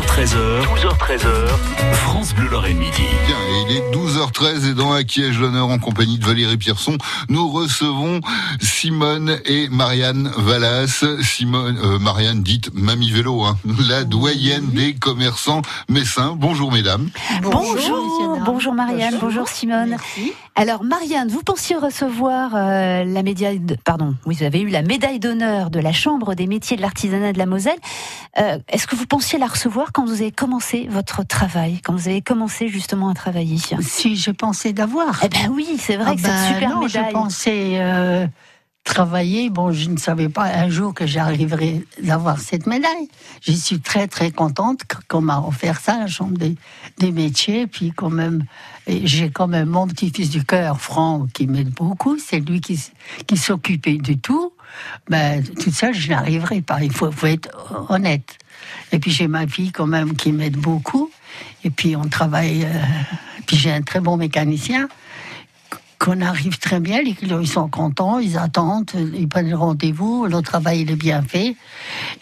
12h13h, 12h13h, France Bleu Lorraine Midi. Bien, il est 12h13 et dans Acquiège l'honneur en compagnie de Valérie Pierson, nous recevons Simone et Marianne Vallas. Simone, euh, Marianne dite Mamie Vélo, hein, la doyenne des commerçants messins. Bonjour mesdames. Bonjour, bonjour, Marianne, bonjour, Simone. Alors Marianne, vous pensiez recevoir euh, la médaille, de, pardon, oui, vous avez eu la médaille d'honneur de la Chambre des métiers de l'artisanat de la Moselle. Euh, Est-ce que vous pensiez la recevoir quand vous avez commencé votre travail, quand vous avez commencé justement à travailler Si je pensais d'avoir. Eh ben oui, c'est vrai Ah que ben cette super non, médaille. Je pensais euh, travailler. Bon, je ne savais pas un jour que j'arriverais d'avoir cette médaille. Je suis très très contente qu- qu'on m'a offert ça, la Chambre des, des métiers. Puis quand même, j'ai quand même mon petit-fils du cœur, Franck, qui m'aide beaucoup. C'est lui qui, qui s'occupait de tout. Ben, toute seule, je n'arriverai pas. Il faut, faut être honnête. Et puis j'ai ma fille quand même qui m'aide beaucoup. Et puis on travaille. euh, puis j'ai un très bon mécanicien qu'on arrive très bien, les clients ils sont contents, ils attendent, ils prennent le rendez-vous, le travail il est bien fait.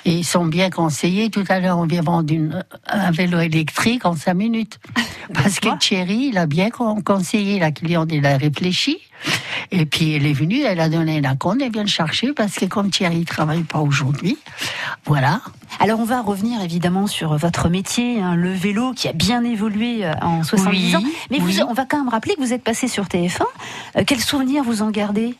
Et ils sont bien conseillés. Tout à l'heure on vient vendre une- un vélo électrique en cinq minutes. Parce que Thierry il a bien con- conseillé, la cliente il a réfléchi et puis elle est venue, elle a donné la compte, elle vient le chercher parce que comme Thierry travaille pas aujourd'hui, voilà. Alors on va revenir évidemment sur votre métier, hein, le vélo qui a bien évolué euh, en 70 Oui, ans. Mais vous- on va quand même rappeler que vous êtes passé sur TF1. Euh, quels souvenirs vous en gardez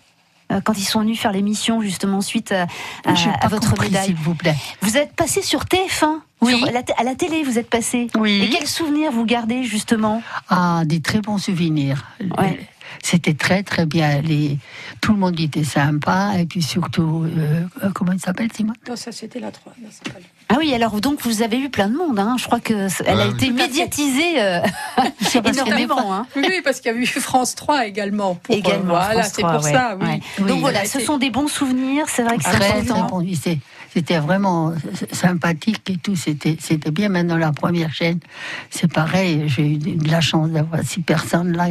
euh, quand ils sont venus faire l'émission justement suite à, à- à votre compris, médaille s'il vous plaît. Vous êtes passé sur TF1 Oui. sur la t- à la télé, vous êtes passé. Oui. Et quels souvenirs vous gardez justement? Ah, des très bons souvenirs. Ouais. C'était très très bien. Les... Tout le monde était sympa et puis surtout, euh, euh, comment il s'appelle Simon Non, ça c'était la 3. Non, c'est pas lui. Ah oui, alors donc vous avez eu plein de monde. Hein. Je crois que c- elle a été médiatisée euh, C'est énormément. Hein. Oui, parce qu'il y a eu France 3 également. Pour, euh, Également. voilà, c'est 3, pour ouais. ça, oui. Ouais. Oui, Donc voilà, ce été- sont des bons souvenirs. C'est vrai que c'est Très, très important. c'est- C'était vraiment sympathique et tout. C'était, c'était bien. Maintenant, la première chaîne, c'est pareil. J'ai eu de la chance d'avoir six personnes là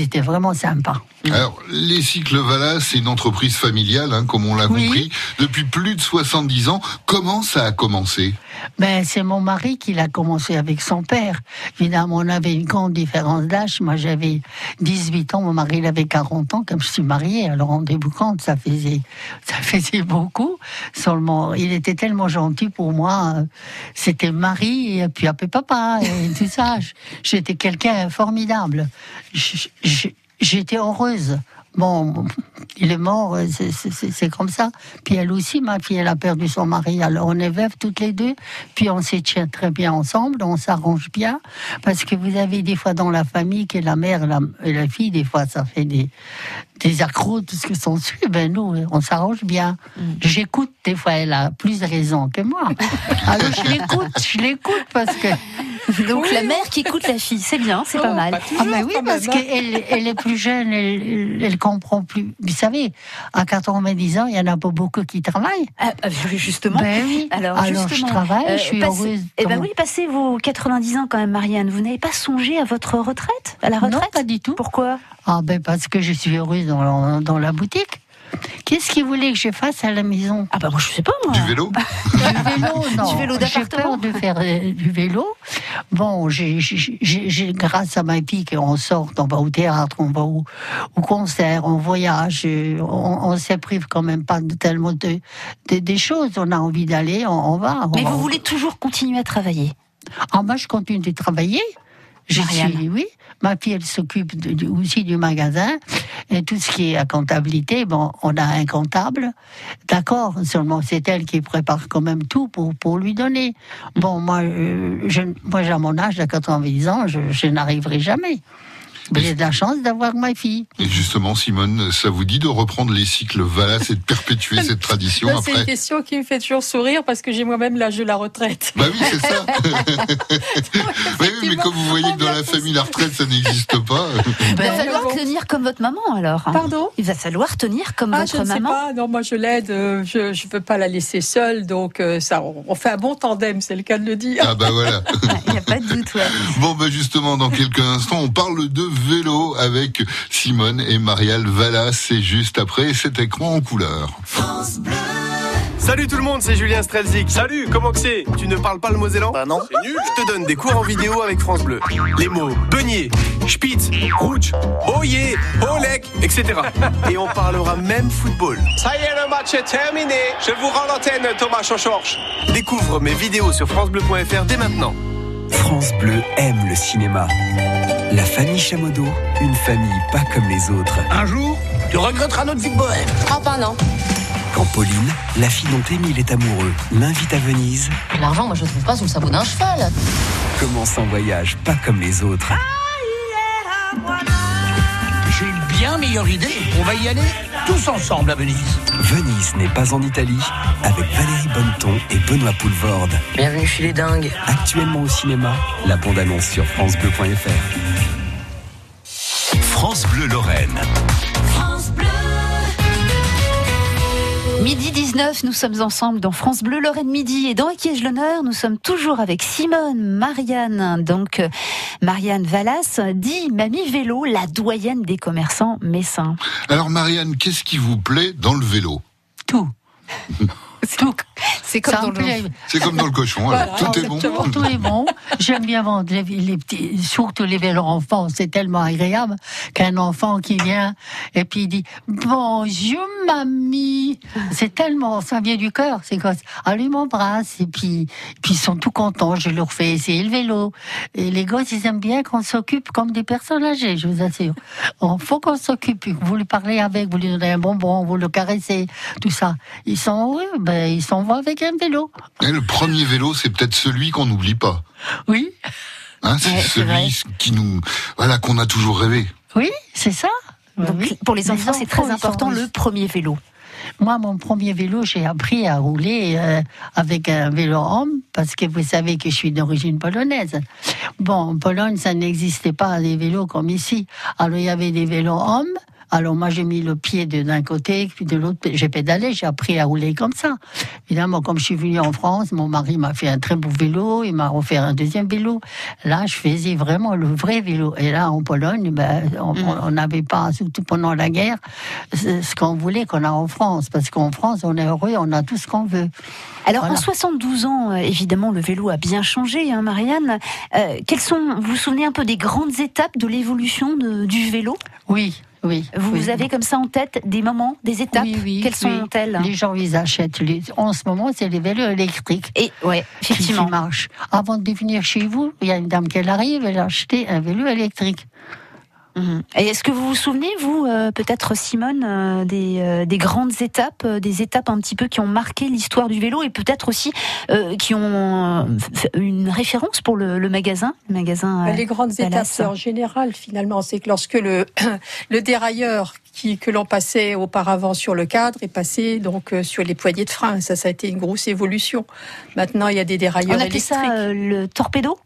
étaient vraiment sympas. Alors, les cycles Valas, c'est une entreprise familiale, hein, comme on l'a Oui. compris, depuis plus de 70 ans. Comment ça a commencé? Ben, c'est mon mari qui l'a commencé avec son père. Évidemment, on avait une grande différence d'âge. Moi, j'avais 18 ans, mon mari, il avait 40 ans, comme je suis mariée. Alors, rendez-vous compte, ça faisait, ça faisait beaucoup. Seulement, il était tellement gentil pour moi. C'était mari, et puis après papa, et tout ça. J'étais quelqu'un formidable. J'étais heureuse. Bon, il est mort, euh, c'est- comme ça. Puis elle aussi, ma fille, elle a perdu son mari. Alors on est veuves toutes les deux. Puis on se tient très bien ensemble, on s'arrange bien. Parce que vous avez des fois dans la famille que la mère la- et la fille, des fois, ça fait des, des accros, tout ce que s'en suit. Ben nous, on s'arrange bien. J'écoute, des fois, elle a plus de raison que moi. Alors je l'écoute, je l'écoute parce que. Donc Oui, la mère qui écoute la fille, c'est bien, c'est pas Non, mal. pas Ah ben oui, parce hein. qu'elle elle est plus jeune, elle, elle comprend plus. Vous savez, à 90 ans, il y en a pas beaucoup qui travaillent. Ah, ah, justement. Ben oui. Alors, je justement, travaille, euh, je suis passe- heureuse. Eh ben oui, passez vos 90 ans quand même, Marianne. Vous n'avez pas songé à votre retraite, à la Non, retraite? pas du tout. Pourquoi? Ah ben parce que je suis heureuse dans la, dans la boutique. Qu'est-ce qu'il voulait que je fasse à la maison? Ah bah moi je sais pas moi. Du vélo? Du vélo, non. Du vélo J'ai d'appartement. peur de faire euh, du vélo. Bon, j'ai, j'ai- j'ai- j'ai- grâce à ma fille, on sort, on va au théâtre, on va au, au concert, on voyage, euh, on, on se prive quand même pas de tellement de, de- des choses. On a envie d'aller, on, on va. Mais vous voulez toujours continuer à travailler? Ah, moi, je continue de travailler. Marianne. suis, oui. Ma fille, elle s'occupe aussi du magasin. Et tout ce qui est à comptabilité, bon, on a un comptable. D'accord. Seulement, c'est elle qui prépare quand même tout pour, pour lui donner. Bon, moi, euh, je, moi, j'ai à mon âge, à 90 ans, je, je n'arriverai jamais. Mais J'ai de la chance d'avoir ma fille. Et justement, Simone, ça vous dit de reprendre les cycles Valas et de perpétuer cette tradition Ça, C'est une après question qui me fait toujours sourire parce que j'ai moi-même l'âge de la retraite. Bah oui, c'est ça. oui, oui, mais comme vous voyez que dans la famille, la retraite, ça n'existe pas. Il va falloir bon. tenir comme votre maman alors. hein. Pardon? Il va falloir tenir comme Ah, je votre ne sais maman. pas. Non, moi je l'aide. euh, Je ne peux pas la laisser seule. Donc euh, ça, on on fait un bon tandem, c'est le cas de le dire. Ah bah voilà. Il n'y a pas de doute. ouais. Bon, bah justement, dans quelques instants, on parle de vélo avec Simone et Marielle Vallas. C'est juste après cet écran en couleur. France Bleu, Salut tout le monde, c'est Julien Strelzik. Salut, comment que c'est? Tu ne parles pas le mosellan Bah non. C'est nul. Je te donne des cours en vidéo avec France Bleu. Les mots beignet, spitz, rouge, oye, olek, etc. Et on parlera même football. Ça y est, le match est terminé. Je vous rends l'antenne, Thomas Chochorche. Découvre mes vidéos sur francebleu.fr dès maintenant. France Bleu aime le cinéma. La famille Chamodo, une famille pas comme les autres. Un jour, tu regretteras notre vie de bohème. Ah bah non. Quand Pauline, la fille dont Émile est amoureux, l'invite à Venise. L'argent, moi je le trouve pas sous le sabot d'un cheval. Commence un voyage pas comme les autres. Une bien meilleure idée. On va y aller tous ensemble à Venise. Venise n'est pas en Italie avec Valérie Bonneton et Benoît Poulvorde. Bienvenue chez les dingues. Actuellement au cinéma, la bande-annonce sur francebleu.fr. Midi 19, nous sommes ensemble dans France Bleu, Lorraine Midi. Et dans Acquiège l'honneur, nous sommes toujours avec Simone, Marianne, donc euh, Marianne Vallas, dit Mamie Vélo, la doyenne des commerçants messins. Alors Marianne, qu'est-ce qui vous plaît dans le vélo? Tout. Tout. C'est comme, dans le... plaît. C'est comme dans le cochon, alors. Voilà, tout est bon. Tout est bon. J'aime bien vendre les, les petits, surtout les vélos enfants. C'est tellement agréable qu'un enfant qui vient et puis il dit bonjour mamie. C'est tellement, ça vient du cœur. C'est quoi Ah lui m'embrasse et puis, puis ils sont tout contents. Je leur fais essayer le vélo. Et les gosses ils aiment bien qu'on s'occupe comme des personnes âgées. Je vous assure. Il faut qu'on s'occupe. Vous lui parlez avec, vous lui donnez un bonbon, vous le caressez, tout ça. Ils sont heureux. Ben ils s'en vont avec un vélo. Et le premier vélo, c'est peut-être celui qu'on n'oublie pas. Oui. Hein, c'est Ouais, celui qui nous, voilà, qu'on a toujours rêvé. Oui, c'est ça. Donc, Oui. pour les enfants, c'est très important, le premier vélo. Moi, mon premier vélo, j'ai appris à rouler euh, avec un vélo homme, parce que vous savez que je suis d'origine polonaise. Bon, en Pologne, ça n'existait pas des vélos comme ici. Alors, il y avait des vélos hommes. Alors, moi, j'ai mis le pied d'un côté, puis de l'autre, j'ai pédalé, j'ai appris à rouler comme ça. Évidemment, comme je suis venue en France, mon mari m'a fait un très beau vélo, il m'a offert un deuxième vélo. Là, je faisais vraiment le vrai vélo. Et là, en Pologne, ben, on Mm. n'avait pas, surtout pendant la guerre, ce qu'on voulait qu'on a en France. Parce qu'en France, on est heureux, on a tout ce qu'on veut. Alors, Voilà. en 72 ans, euh, évidemment, le vélo a bien changé, hein, Marianne. Euh, quelles sont, vous vous souvenez un peu des grandes étapes de l'évolution du vélo? Oui, oui. Vous oui. avez comme ça en tête des moments, des étapes Oui, oui, Quelles sont-elles Les gens, ils achètent. les- En ce moment, c'est les vélos électriques. Et ouais, qui- effectivement. Qui marchent. Avant de venir chez vous, il y a une dame qui arrive, elle a acheté un vélo électrique. Mhm. Et est-ce que vous vous souvenez, vous, euh, peut-être Simone, euh, des, euh, des grandes étapes, euh, des étapes un petit peu qui ont marqué l'histoire du vélo et peut-être aussi euh, qui ont euh, une référence pour le, le magasin, le magasin. Les grandes Dallas. étapes, en général, finalement, c'est que lorsque le, le dérailleur qui, que l'on passait auparavant sur le cadre est passé donc euh, sur les poignées de frein. Ça, ça a été une grosse évolution. Maintenant, il y a des dérailleurs On appelait électriques. ça euh, le torpedo?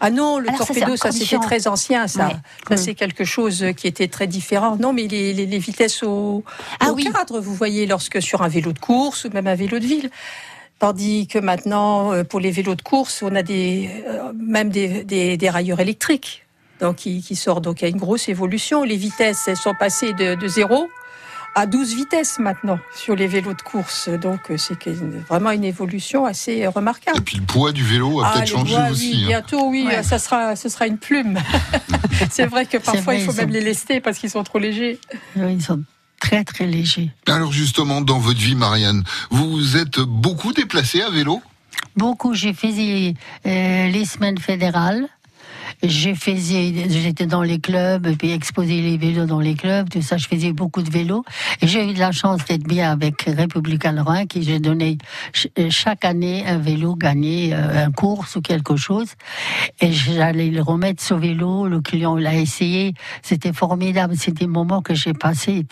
Ah non, le Alors torpedo, ça, c'était très ancien, ça. Ouais. Ça, c'est quelque chose qui était très différent. Non, mais les, les, les vitesses au, Ah au oui. cadre, vous voyez, lorsque sur un vélo de course ou même un vélo de ville. Tandis que maintenant, euh, pour les vélos de course, on a des, euh, même des, des, des railleurs électriques. Donc, qui, qui sort. Donc, il y a une grosse évolution. Les vitesses, elles sont passées de, de 0 à 12 vitesses maintenant sur les vélos de course. Donc, euh, c'est vraiment une évolution assez remarquable. Et puis le poids du vélo a Ah, peut-être changé aussi. oui, hein. bientôt, oui, Ouais. ça sera, ce sera une plume. c'est vrai que parfois, vrai, il faut même sont- les lester parce qu'ils sont trop légers. Ils sont très, très légers. Alors justement, dans votre vie, Marianne, vous vous êtes beaucoup déplacée à vélo? Beaucoup, j'ai fait euh, les semaines fédérales. J'ai faisais, j'étais dans les clubs, puis exposer les vélos dans les clubs, tout ça. Je faisais beaucoup de vélos. Et j'ai eu de la chance d'être bien avec Républicain Lorrain, qui j'ai donné euh, chaque année un vélo gagné, euh, un course ou quelque chose. Et j'allais le remettre ce vélo. Le client l'a essayé. C'était formidable. C'était des moments que j'ai passés.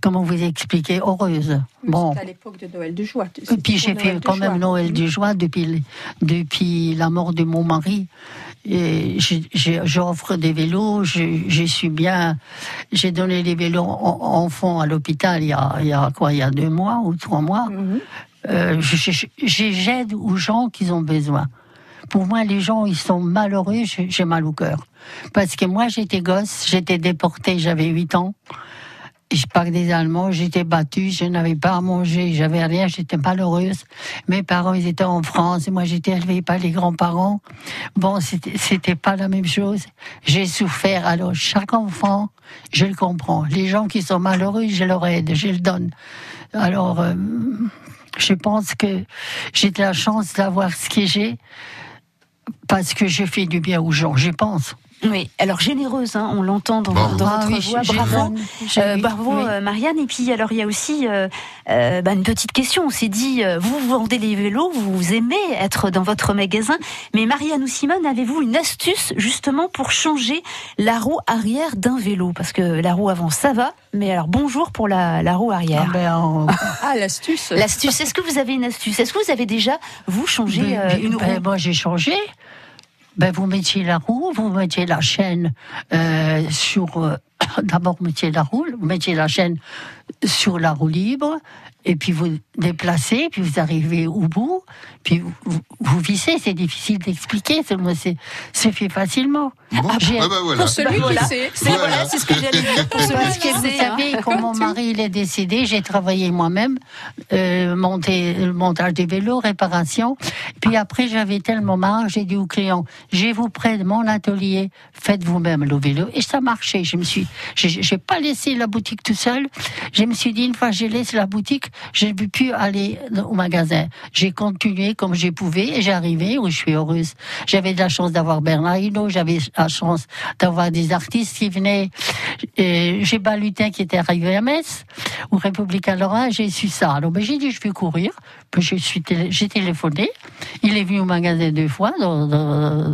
Comment vous expliquer Heureuse. Bon. C'était à l'époque de Noël de joie. Et puis j'ai fait quand même Noël de joie depuis, depuis la mort de mon mari. J'offre des vélos, je, je suis bien. J'ai donné des vélos en- enfants à l'hôpital il, y a- il y a quoi, il y a deux mois ou trois mois. Mhm. Euh, J'aide aux gens qui ont besoin. Pour moi, les gens, ils sont malheureux, j'ai j'ai mal au cœur. Parce que moi, j'étais gosse, j'étais déportée, j'avais 8 ans. Je parle des Allemands, j'étais battue, je n'avais pas à manger, j'avais rien, j'étais malheureuse. Mes parents, ils étaient en France, et moi j'étais élevée par les grands-parents. Bon, c'était pas la même chose. J'ai souffert. Alors, chaque enfant, je le comprends. Les gens qui sont malheureux, je leur aide, je le donne. Alors, euh, je pense que j'ai de la chance d'avoir ce que j'ai parce que je fais du bien aux gens, je pense. Oui, alors généreuse, hein, on l'entend dans, dans votre ah voix. Bravo, euh, bravo euh, Marianne. Et puis alors il y a aussi euh, bah, une petite question. On s'est dit, vous vendez les vélos, vous aimez être dans votre magasin, mais Marianne ou Simone, avez-vous une astuce justement pour changer la roue arrière d'un vélo? Parce que la roue avant ça va, mais alors bonjour pour la, la roue arrière. Ah, ben, ah l'astuce. L'astuce. Est-ce que vous avez une astuce? Est-ce que vous avez déjà vous changé une ben, roue? Moi j'ai changé ben, vous mettiez la roue, vous mettiez la chaîne euh, sur. Euh, d'abord, vous mettiez la roue, vous mettiez la chaîne sur la roue libre, et puis vous déplacez, puis vous arrivez au bout, puis vous, vous, vissez. C'est difficile d'expliquer, c'est fait facilement. Bon. Ah, ah bah voilà. Pour celui bah qui sait. C'est voilà. ce que j'allais dire. Pour celui Parce que vous savez, hein. quand mon mari il est décédé, j'ai travaillé moi-même, euh, monter, le montage des vélos, réparation. Puis après, j'avais tellement marre, j'ai dit aux clients, j'ai vous près de mon atelier, faites vous-même le vélo. Et ça marchait. Je me suis, j'ai pas laissé la boutique tout seul. Je me suis dit, une fois que j'ai laissé la boutique, j'ai pu aller au magasin. J'ai continué comme j'ai pouvais et j'arrivais où je suis heureuse. J'avais de la chance d'avoir Bernard Hinault, j'avais la chance d'avoir des artistes qui venaient. J'ai Balutin qui était arrivé à Metz, ou République à Lorrain, j'ai su ça. Alors ben, j'ai dit, je vais courir. Je j'ai téléphoné. Il est venu au magasin deux fois dans,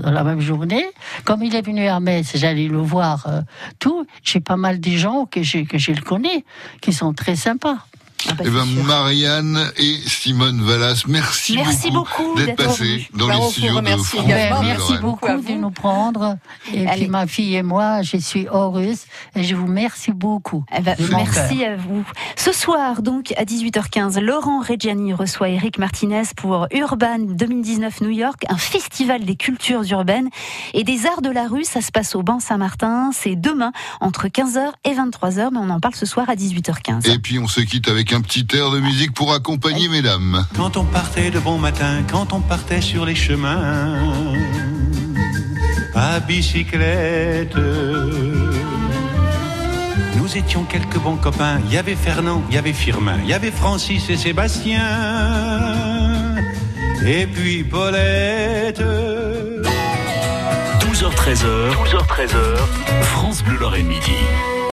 la même journée. Comme il est venu à Metz, j'allais le voir euh, tout. J'ai pas mal de gens que je, que je le connais, qui sont très sympas. Ah bah, eh ben, Marianne et Simone Vallas, merci, beaucoup, d'être passés dans les studios de France Merci beaucoup de nous prendre. Et puis ma fille et moi, je suis heureuse et je vous remercie beaucoup. Eh ben, merci à vous. Ce soir, donc, à 18h15, Laurent Reggiani reçoit Eric Martinez pour Urban 2019 New York, un festival des cultures urbaines et des arts de la rue. Ça se passe au Banc Saint-Martin. C'est demain, entre 15h et 23h, mais on en parle ce soir à 18h15. Et puis on se quitte avec un petit air de musique pour accompagner mesdames. Quand on partait de bon matin, quand on partait sur les chemins, à bicyclette. Nous étions quelques bons copains. Il y avait Fernand, il y avait Firmin, il y avait Francis et Sébastien. Et puis Paulette. 12h13h, 12h13h, France Bleu Lorraine Midi.